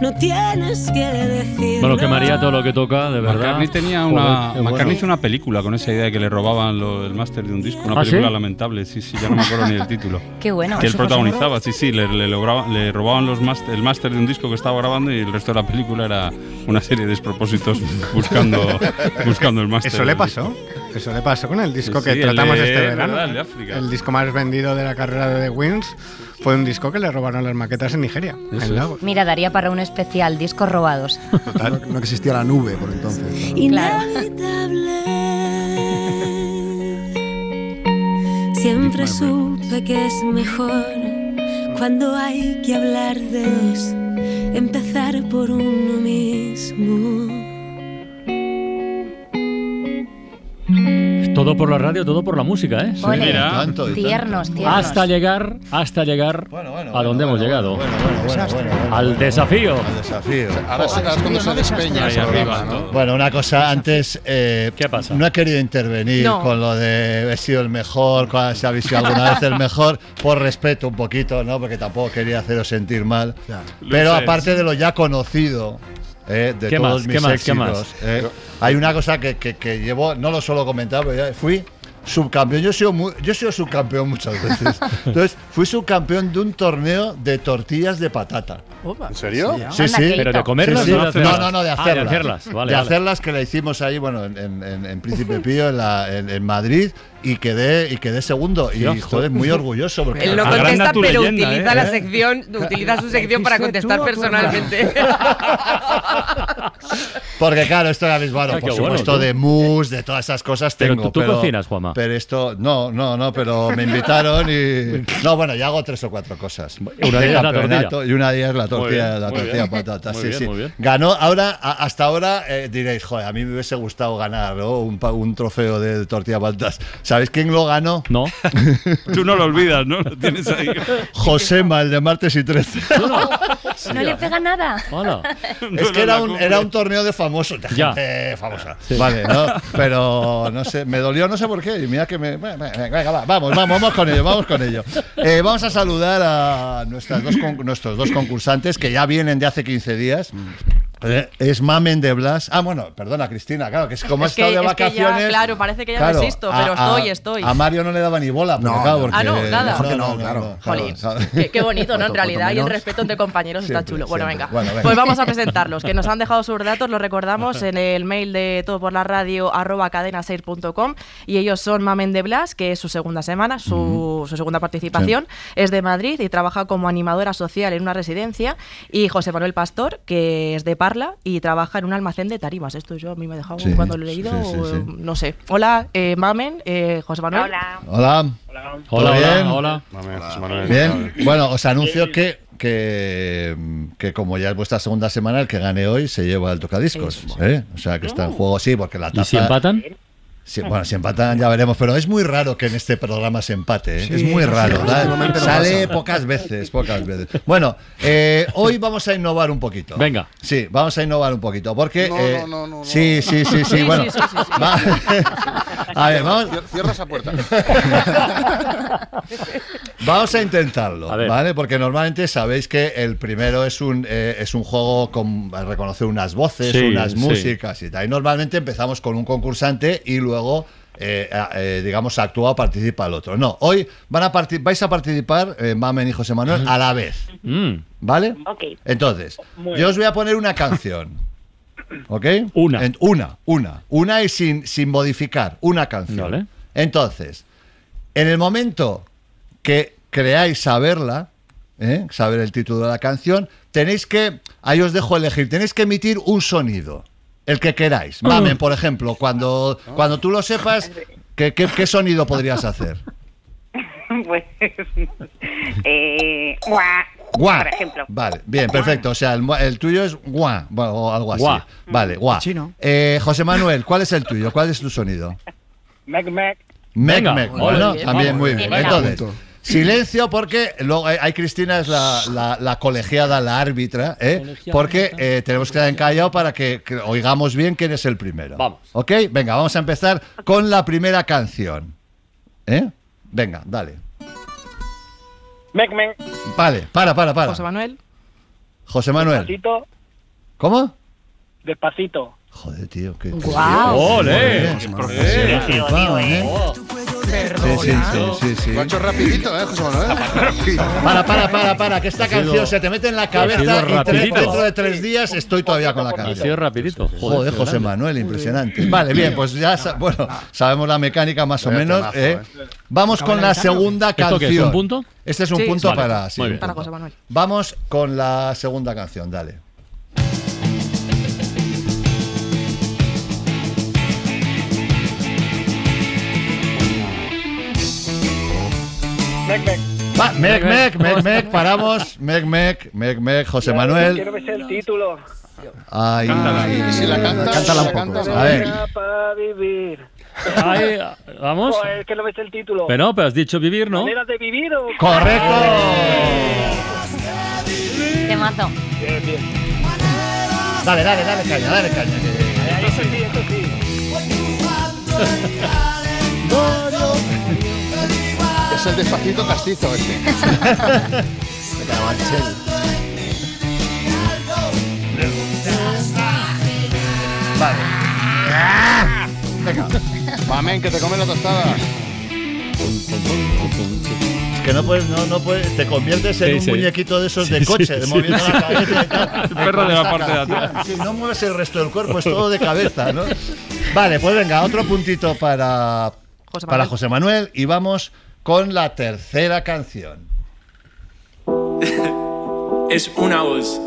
No tienes que decir. Bueno, que María todo lo que toca, de verdad. McCartney tenía Joder, una. bueno. McCartney hizo una película con esa idea de que le robaban lo- el máster de un disco. Una ¿Ah, película sí? lamentable, sí, sí, ya no me acuerdo ni el título. Qué bueno. Que él ¿Eso fue protagonizaba, sí, sí, le, le, lograba- le robaban los máster- el máster de un disco que estaba grabando y el resto de la película era una serie de despropósitos buscando, buscando el máster. Eso le pasó. Eso le pasó con el disco Sí, que sí, el tratamos de- este es verano. verdad, el de África. El disco más vendido de la carrera de The Wings fue un disco que le robaron las maquetas en Nigeria, en Lagos. Mira, daría para un especial, discos robados. No, no existía la nube por entonces. Siempre supe que es mejor cuando hay que hablar de dos, empezar por uno mismo. Todo por la radio, todo por la música, ¿eh? Ole, Mira. tanto y tiernos, tiernos. Hasta llegar, hasta llegar a donde hemos llegado. Al desafío. Al desafío. Ahora es- ahora es cuando se despeña arriba, ¿no? Bueno, una cosa antes. ¿Qué pasa? No he querido intervenir No. con lo de he sido el mejor, si habéis sido alguna vez el mejor, por respeto un poquito, ¿no? Porque tampoco quería haceros sentir mal. Pero aparte de lo ya conocido. Eh, de ¿Qué todos más? mis ¿Qué más? ¿Qué éxitos, más? eh, hay una cosa que, que, que llevo, no lo suelo comentar, pero ya fui subcampeón. Yo he sido, mu- yo he sido subcampeón muchas veces. Entonces, fui subcampeón de un torneo de tortillas de patata. ¿En serio? Sí, sí. ¿Pero de comerlas Sí, sí. o de hacerlas? No, no, no, de Ah, de hacerlas. hacerlas, vale, de vale. hacerlas que la hicimos ahí, bueno, en, en- en- en Príncipe Pío, en, la- en- en Madrid, y quedé, y quedé segundo. Y, Dios. joder, muy orgulloso. Porque Él no contesta, pero leyenda, utiliza ¿eh? la sección, utiliza su sección para contestar personalmente. Porque claro, esto ya veis, bueno, por bueno, supuesto tú. de mousse, de todas esas cosas Pero tengo. tú- tú cocinas, Juanma. Pero esto, no, no, no, pero me invitaron y... No, bueno, ya hago tres o cuatro cosas. Una De de ellas la tortilla. Y una de ellas la tortilla, bien, la muy tortilla bien. patata. Muy sí, bien, sí. muy bien. Ganó, ahora, hasta ahora eh, diréis, joder, a mí me hubiese gustado ganar ¿no? un, pa- un trofeo de tortilla patatas. ¿Sabéis quién lo ganó? No. Tú no lo olvidas, ¿no? Lo tienes ahí. Josema, el de martes y 13. No le pega nada. Es que era un, era un torneo de famosos, de Ya. gente famosa. Sí. Vale, ¿no? Pero no sé, me dolió, no sé por qué. Y mira que me. Venga, venga, va, vamos, vamos, vamos con ello, vamos con ello. Eh, vamos a saludar a nuestras dos con- nuestros dos concursantes que ya vienen de hace 15 días. Eh, es Mamen de Blas. Ah, bueno, perdona, Cristina, claro, que es como Es has estado que- de es que ya, vacaciones. claro, parece que ya claro, no existo, a- pero estoy, a- estoy. A Mario no le daba ni bola, porque, No, claro, no. porque- Ah, no, nada. Mejor que no, claro. Jolín. Qué, qué bonito, ¿no? En realidad, y el respeto entre compañeros está Siempre, chulo. Bueno, venga. Bueno, venga. Pues vamos a presentarlos, que nos han dejado sus datos, los recordamos en el mail de todo por la radio arroba cadenaseir.com y ellos son Mamen de Blas, que es su segunda semana, su, su segunda participación, es de Madrid y trabaja como animadora social en una residencia y José Manuel Pastor, que es de Y trabaja en un almacén de tarimas. Esto yo a mí me ha dejado Sí, cuando lo he leído, sí, sí, o, sí. no sé. Hola, eh, Mamen, eh, José Manuel. Hola. Hola. Hola, ¿Todo hola, bien? hola. Bien, bueno, os anuncio que, que, que como ya es vuestra segunda semana, el que gane hoy se lleva el tocadiscos. ¿eh? O sea, que está en juego, sí, porque la taza... ¿Y si empatan? Sí, bueno, si empatan ya veremos, pero es muy raro que en este programa se empate, ¿eh? Sí, es muy sí, raro, Sale pocas veces, pocas veces. Bueno, eh, hoy vamos a innovar un poquito. Venga. Sí, vamos a innovar un poquito, porque... No, eh, no, no, no, no. Sí, sí, sí, sí, Sí, bueno. sí, sí, sí, sí. va- a ver, vamos... Cier- Cierra esa puerta. Vamos a intentarlo, A. ¿vale? Porque normalmente sabéis que el primero es un, eh, es un juego con reconocer unas voces, Sí, unas sí. músicas y tal. Y normalmente empezamos con un concursante y luego, eh, a- eh, digamos, actúa o participa el otro. No, hoy van a vais a participar, eh, Mamen y José Manuel, a la vez, Mm, ¿vale? Ok. Entonces, yo os voy a poner una canción. ¿Ok? Una. En- una, una. Una y sin, sin modificar. Una canción. Vale. Entonces, en el momento que creáis saberla, ¿eh? saber el título de la canción, tenéis que, ahí os dejo elegir, tenéis que emitir un sonido, el que queráis. Mamen, por ejemplo, cuando, cuando tú lo sepas, ¿qué, qué, qué sonido podrías hacer? pues. eh, guau, Guá. Por ejemplo. Vale, bien, perfecto. O sea, el, tuyo es guá, o algo así. Guá. Vale, guá. Chino. Eh, José Manuel, ¿cuál es el tuyo? ¿Cuál es tu sonido? Mec, Venga, mec. ole, Bueno, también muy bien. Entonces, Silencio porque luego eh, ahí Cristina es la, la- la colegiada, la árbitra, ¿eh? Colegiada. porque eh, tenemos que quedar en callado para que, que oigamos bien quién es el primero. Vamos. ¿Ok? Venga, vamos a empezar con la primera canción. ¿Eh? Venga, dale. Mec, mec. Vale, para, para, para. José Manuel. José Manuel. Despacito, ¿Cómo? despacito. Joder, tío, qué. Guau. ¡Ole! Qué profesional. ¿Eh? Sí, sí, sí, sí, sí. Lo ha hecho rapidito, ¿eh, José Manuel? Para, para, para, para, que esta Ha canción se te mete en la ha cabeza y tres- dentro de tres días estoy todavía con la Ha cabeza. sido rapidito. Joder, José Manuel, impresionante. Vale, bien, pues ya bueno, sabemos la mecánica más o menos. ¿eh? ¿eh? Vamos con la segunda ¿Esto canción. qué es, un punto? Este es un Sí, punto vale. para. José Manuel. Vamos con la segunda canción, dale. Mec, mec. Va, mec, mec, mec, mec, paramos. Mec, mec, mec, mec, José Manuel. Quiero ver el título. Ay, Y si la canta, cántala un poco. canta, A ver. Para vivir. Ahí, vamos. Que no ves el título. Pero no, pero has dicho vivir, ¿no? ¿Maneras de vivir o...? Correcto. Temazo. Bien, bien. Dale, dale, dale caña, dale caña. Ahí, Eso sí, eso sí. Es el despacito castizo este. De Carabanchel. Vale. Venga. Mamen, que te come la tostada. Es que no puedes, no, no puedes, te conviertes en Sí, un sí. muñequito de esos Sí, de sí, coche, de sí. moviendo la cabeza y tal. El perro de la parte de atrás. Sí, no mueves el resto del cuerpo, es todo de cabeza, ¿no? Vale, pues venga, otro puntito para, José para Manuel. José Manuel y vamos con la tercera canción. es una voz.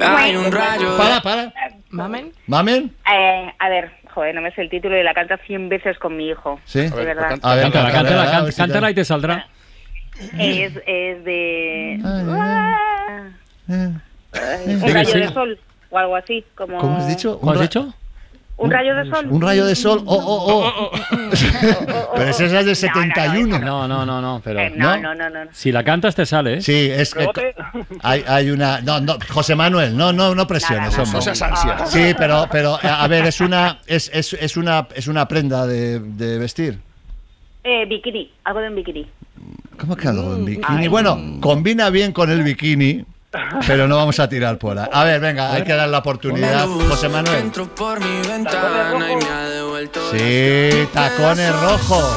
Hay un rayo. Para, para. Mamen. ¿Mamen? Eh, a ver, joder, no me sé el título y la canta 100 veces con mi hijo. Sí. De verdad. A ver, Cántala, cántala, cántala, cántala y te saldrá. Es, es de... Eh, Ay, un Sí, rayo sí. de sol o algo así, como... ¿Cómo has dicho? ¿Cómo has dicho? ¿Un rayo de sol? Un rayo de sol. Oh, oh, oh. Pero ese es el de 71. No, no, no, no, pero. Eh, no, no, no, no. Si la cantas te sale, ¿eh? Sí, es que hay, hay una. No, no, José Manuel, no, no, no presiones, No, hombre. no seas ansia. Sí, pero, pero a ver, es una, es, es, es una, es una prenda de, de vestir. Eh, bikini, algo de un bikini. ¿Cómo que algo Mm. en bikini? Bueno, combina bien con el bikini, pero no vamos a tirar por ahí. A ver, venga, hay que dar la oportunidad, José Manuel. Sí, tacones rojos.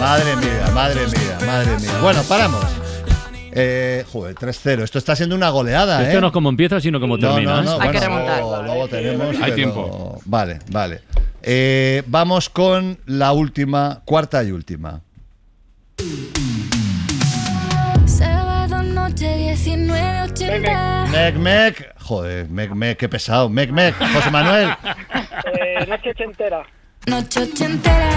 Madre mía, madre mía, madre mía. Bueno, paramos. Eh, joder, 3-0. Esto está siendo una goleada, ¿eh? Esto no es como empieza, sino como No, termina. no, no, ¿eh? Hay que bueno, remontar. Luego, luego tenemos. Hay pero- tiempo. Vale, vale. Eh, vamos con la última, cuarta y última. 1980. Mec, mec. Joder, mec, mec, qué pesado. Mec, mec. José Manuel. Eh, noche entera. Noche ochentera,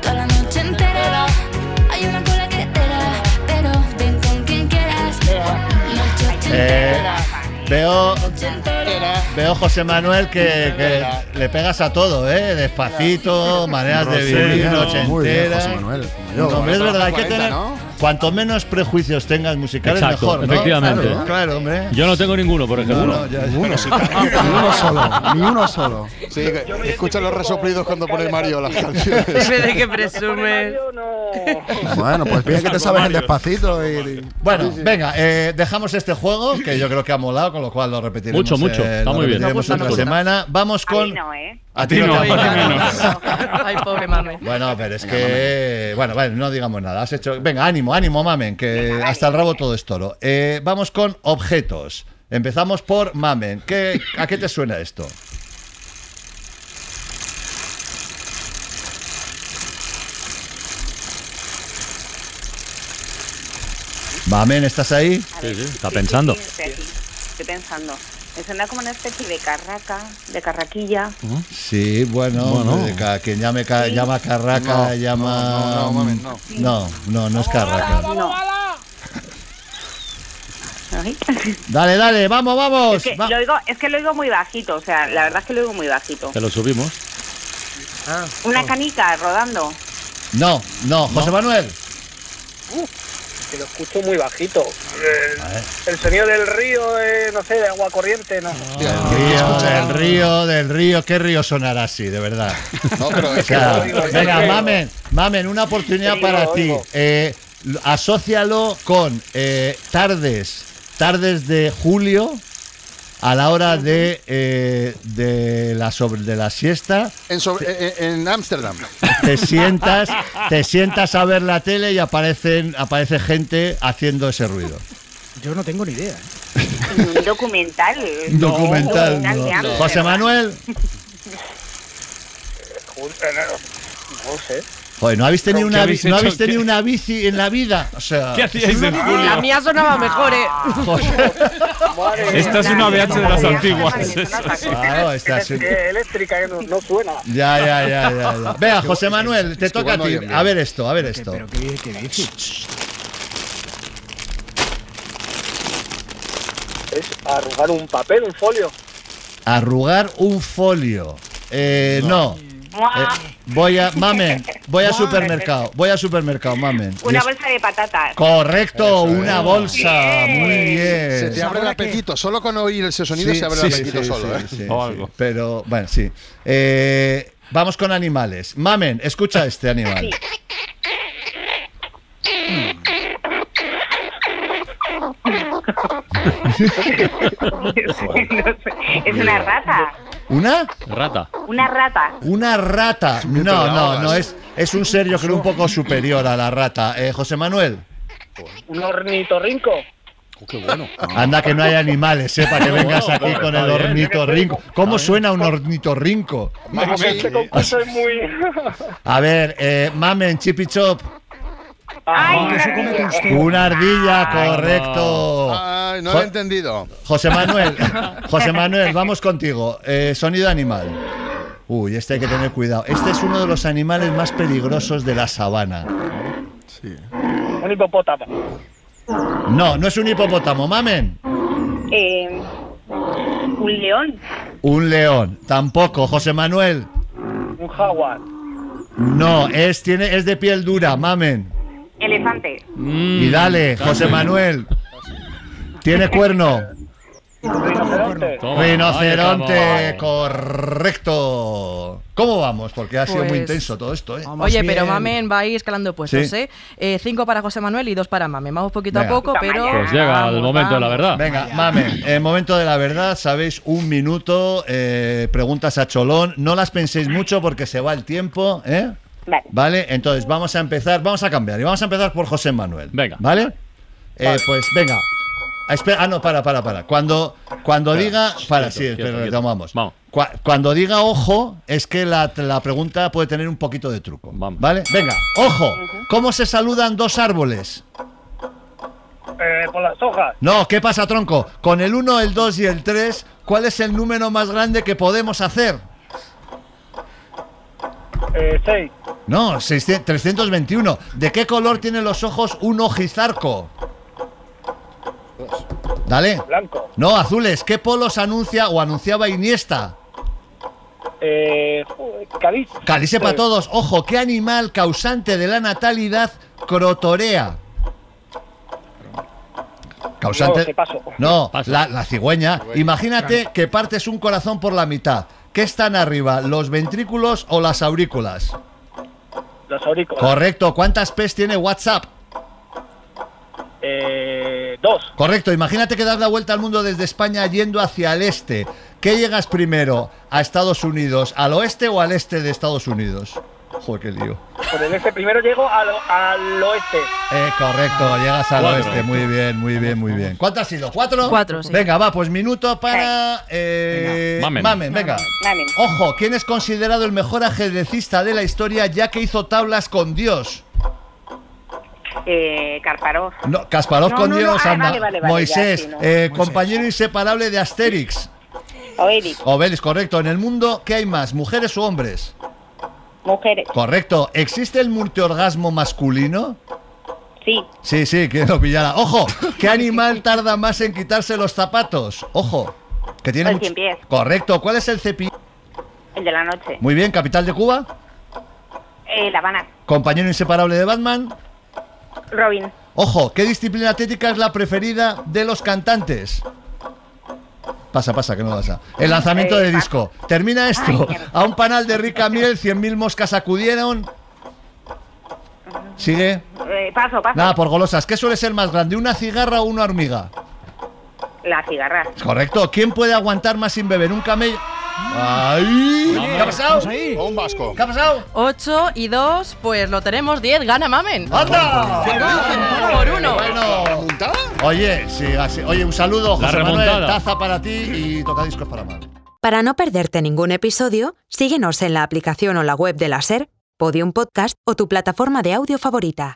toda la noche entera. Hay una cola que te da, pero ven con quien quieras. Noche Eh, ochentera, veo, noche entera. veo José Manuel que, que le pegas a todo, ¿eh? Despacito, maneras de vivir, no, noche muy bien, entera. José Manuel. No, hombre, es verdad, hay que 40, tener. ¿no? Cuanto menos prejuicios tengas musicales, Exacto, mejor. ¿no? efectivamente. Claro, claro, hombre. Yo no tengo ninguno, por ejemplo. No, no, ya- Ni uno solo, ni uno solo. Sí, escucha los resoplidos cuando pone Mario las canciones. de que presume. Bueno, pues bien que te sabes el despacito y... Bueno, venga, eh, dejamos este juego que yo creo que ha molado, con lo cual lo repetiremos. Mucho, mucho. eh, Está muy bien. otra semana. Vamos A con. mí no, ¿eh? A ti no, no, a. Ay, pobre Mamen. Bueno, pero es que. Bueno, vale, no digamos nada. Has hecho. Venga, ánimo, ánimo, mamen, que hasta el rabo todo es toro. Eh, vamos con objetos. Empezamos por mamen. ¿Qué, ¿A qué te suena esto? Mamen, ¿estás ahí? Sí, sí, está pensando. Estoy aquí, estoy pensando. Me suena como una especie de carraca, de carraquilla. Sí, bueno, Bueno. de ca- quien llame ca- llama carraca, No, llama. no, no, no. No, no, no es carraca. No. Dale, dale, vamos, vamos. Es que, Va- lo oigo, es que lo oigo muy bajito, o sea, la verdad es que lo oigo muy bajito. Te lo subimos. Una canica rodando. No, no, José Manuel. Que lo escucho muy bajito. El, el sonido del río, de, no sé, de agua corriente, no. Río, del río, del río, ¿qué río sonará así, de verdad? No, pero O es que sea, lo digo, es venga, mamen, mamen, una oportunidad para ti. Eh, asócialo con eh, tardes, tardes de julio a la hora de, eh, de, la sobre, de la siesta. En sobre- eh, eh, en Ámsterdam. Te sientas, te sientas a ver la tele y aparecen, aparece gente haciendo ese ruido. Yo no tengo ni idea. Un documental. Un documental. Documental no. hambre. José Manuel, No sé. Joder, ¿no habéis tenido, ¿Qué una, habéis ¿no habéis tenido ¿Qué? una bici en la vida? O sea, ¿Qué hacíais en La julio? mía sonaba mejor, ¿eh? Esta es una VH de las antiguas. Claro, esta es- eléctrica que no, suena. Ya, ya, ya, ya, ya. Vea, José Manuel, te toca a ti. A ver esto, a ver esto. Pero qué, qué dices. Es arrugar un papel, un folio. Arrugar un folio. Eh, no. Eh, voy a, mamen, voy a supermercado, voy a supermercado, mamen. Una bolsa de patatas. Correcto, Eso es. una bolsa, muy bien. Se te abre el apetito. Solo con oír ese sonido Sí, se abre sí, el apetito sí, solo. sí, ¿eh? sí, O sí. algo. Pero, bueno, sí. Eh, vamos con animales. Mamen, escucha este animal. es una rata. ¿Una? Rata. Una rata. Una rata. No, no, no, es, es un ser yo creo un poco superior a la rata. Eh, José Manuel, Un ornitorrinco. Oh, qué bueno. anda que no hay animales, eh, para que vengas aquí con el ornitorrinco. ¿Cómo suena un ornitorrinco? Que este concurso es muy. A ver, eh, mamen, chipi chop. Ay, se usted. Una ardilla, correcto. Ay, no lo he entendido. José Manuel, José Manuel, vamos contigo. Eh, sonido animal. Uy, este hay que tener cuidado. Este es uno de los animales más peligrosos de la sabana. Un hipopótamo. No, no es un hipopótamo, mamen. Eh, un león. Un león, tampoco. José Manuel, Un jaguar. no, es, tiene, es de piel dura, mamen. Elefante. Y dale, José Manuel. Tiene cuerno. Rinoceronte. Toma, Rinoceronte, correcto. ¿Cómo vamos? Porque ha sido muy Pues- intenso todo esto, ¿eh? Oye, bien. pero Mamen va a ir escalando puestos, Sí. ¿eh? Eh, Cinco para José Manuel y dos para Mamen. Vamos poquito Venga. a poco, pero... Pues llega el Vamos, momento de la verdad. Venga, mamen, el momento de la verdad, sabéis, un minuto, eh, preguntas a Cholón, no las penséis mucho porque se va el tiempo, ¿eh? Vale. Vale, entonces vamos a empezar, vamos a cambiar y vamos a empezar por José Manuel. Venga. ¿Vale? Eh, pues venga. Ah, espera, ah, no, para, para, para. Cuando, cuando diga. Para, sí, espera, quieto. vamos. Vamos. Cua- Cuando diga ojo, es que la, la pregunta puede tener un poquito de truco. Vamos. ¿Vale? Venga, ojo. ¿Cómo se saludan dos árboles? Eh, por las hojas. No, ¿qué pasa, tronco? Con el 1, el 2 y el 3, ¿cuál es el número más grande que podemos hacer? Eh, seis. No, 600 321. ¿De qué color tienen los ojos un ojizarco? Dale. Blanco. No, azules. ¿Qué polos anuncia o anunciaba Iniesta? Eh, Cádiz. Calice para todos. Ojo, ¿qué animal causante de la natalidad crotorea? Causante. No, se paso. No, la, la cigüeña. Imagínate que partes un corazón por la mitad. ¿Qué están arriba, los ventrículos o las aurículas? Los aurículas. Correcto. ¿Cuántas P's tiene WhatsApp? Eh, dos. Correcto. Imagínate que das la vuelta al mundo desde España yendo hacia el este. ¿Qué llegas primero? ¿A Estados Unidos? ¿Al oeste o al este de Estados Unidos? Joder, qué lío. Por el este primero llego al, al oeste. Eh, correcto, llegas al Cuatro. oeste. Muy bien, muy bien, muy bien. ¿Cuánto ha sido? ¿Cuatro? Cuatro, sí. Venga, va, pues minuto para. eh, Venga, Mamen. Mamen, venga. Mamen. Ojo, ¿quién es considerado el mejor ajedrecista de la historia ya que hizo tablas con Dios? Eh, Karparov. No, Kasparov No, con no, no, Dios, ah, anda. vale, vale, vale, Moisés, ya, sí, no. eh, Moisés. compañero inseparable de Asterix. Oedip. Obelix, correcto. En el mundo, ¿qué hay más? ¿Mujeres o hombres? Mujeres. Correcto. ¿Existe el multiorgasmo masculino? Sí. Sí, sí, que lo pillara. ¡Ojo! ¿Qué animal tarda más en quitarse los zapatos? ¡Ojo! Que tiene El mucho- cien pies. Correcto. ¿Cuál es el cepillo? El de la noche. Muy bien, capital de Cuba. Eh, la Habana. Compañero inseparable de Batman. Robin. Ojo, ¿qué disciplina atlética es la preferida de los cantantes? Pasa, pasa, que no pasa. El lanzamiento de disco. Termina esto. A un panal de rica miel, 100.000 moscas acudieron. ¿Sigue? Eh, paso, paso. Nada, por golosas. ¿Qué suele ser más grande, una cigarra o una hormiga? La cigarra. Correcto. ¿Quién puede aguantar más sin beber? ¿Un camello? ¡Ay! ¿Qué ha pasado? O un vasco. ¿Qué ha pasado? 8 y 2, pues lo tenemos 10. Gana Mamen. ¡Anda! Por uno. Bueno. Oye, sí, así- Oye, un saludo, La José Manuel. Taza para ti y tocadiscos para Manuel. Para no perderte ningún episodio, síguenos en la aplicación o la web de la SER, Podium Podcast o tu plataforma de audio favorita.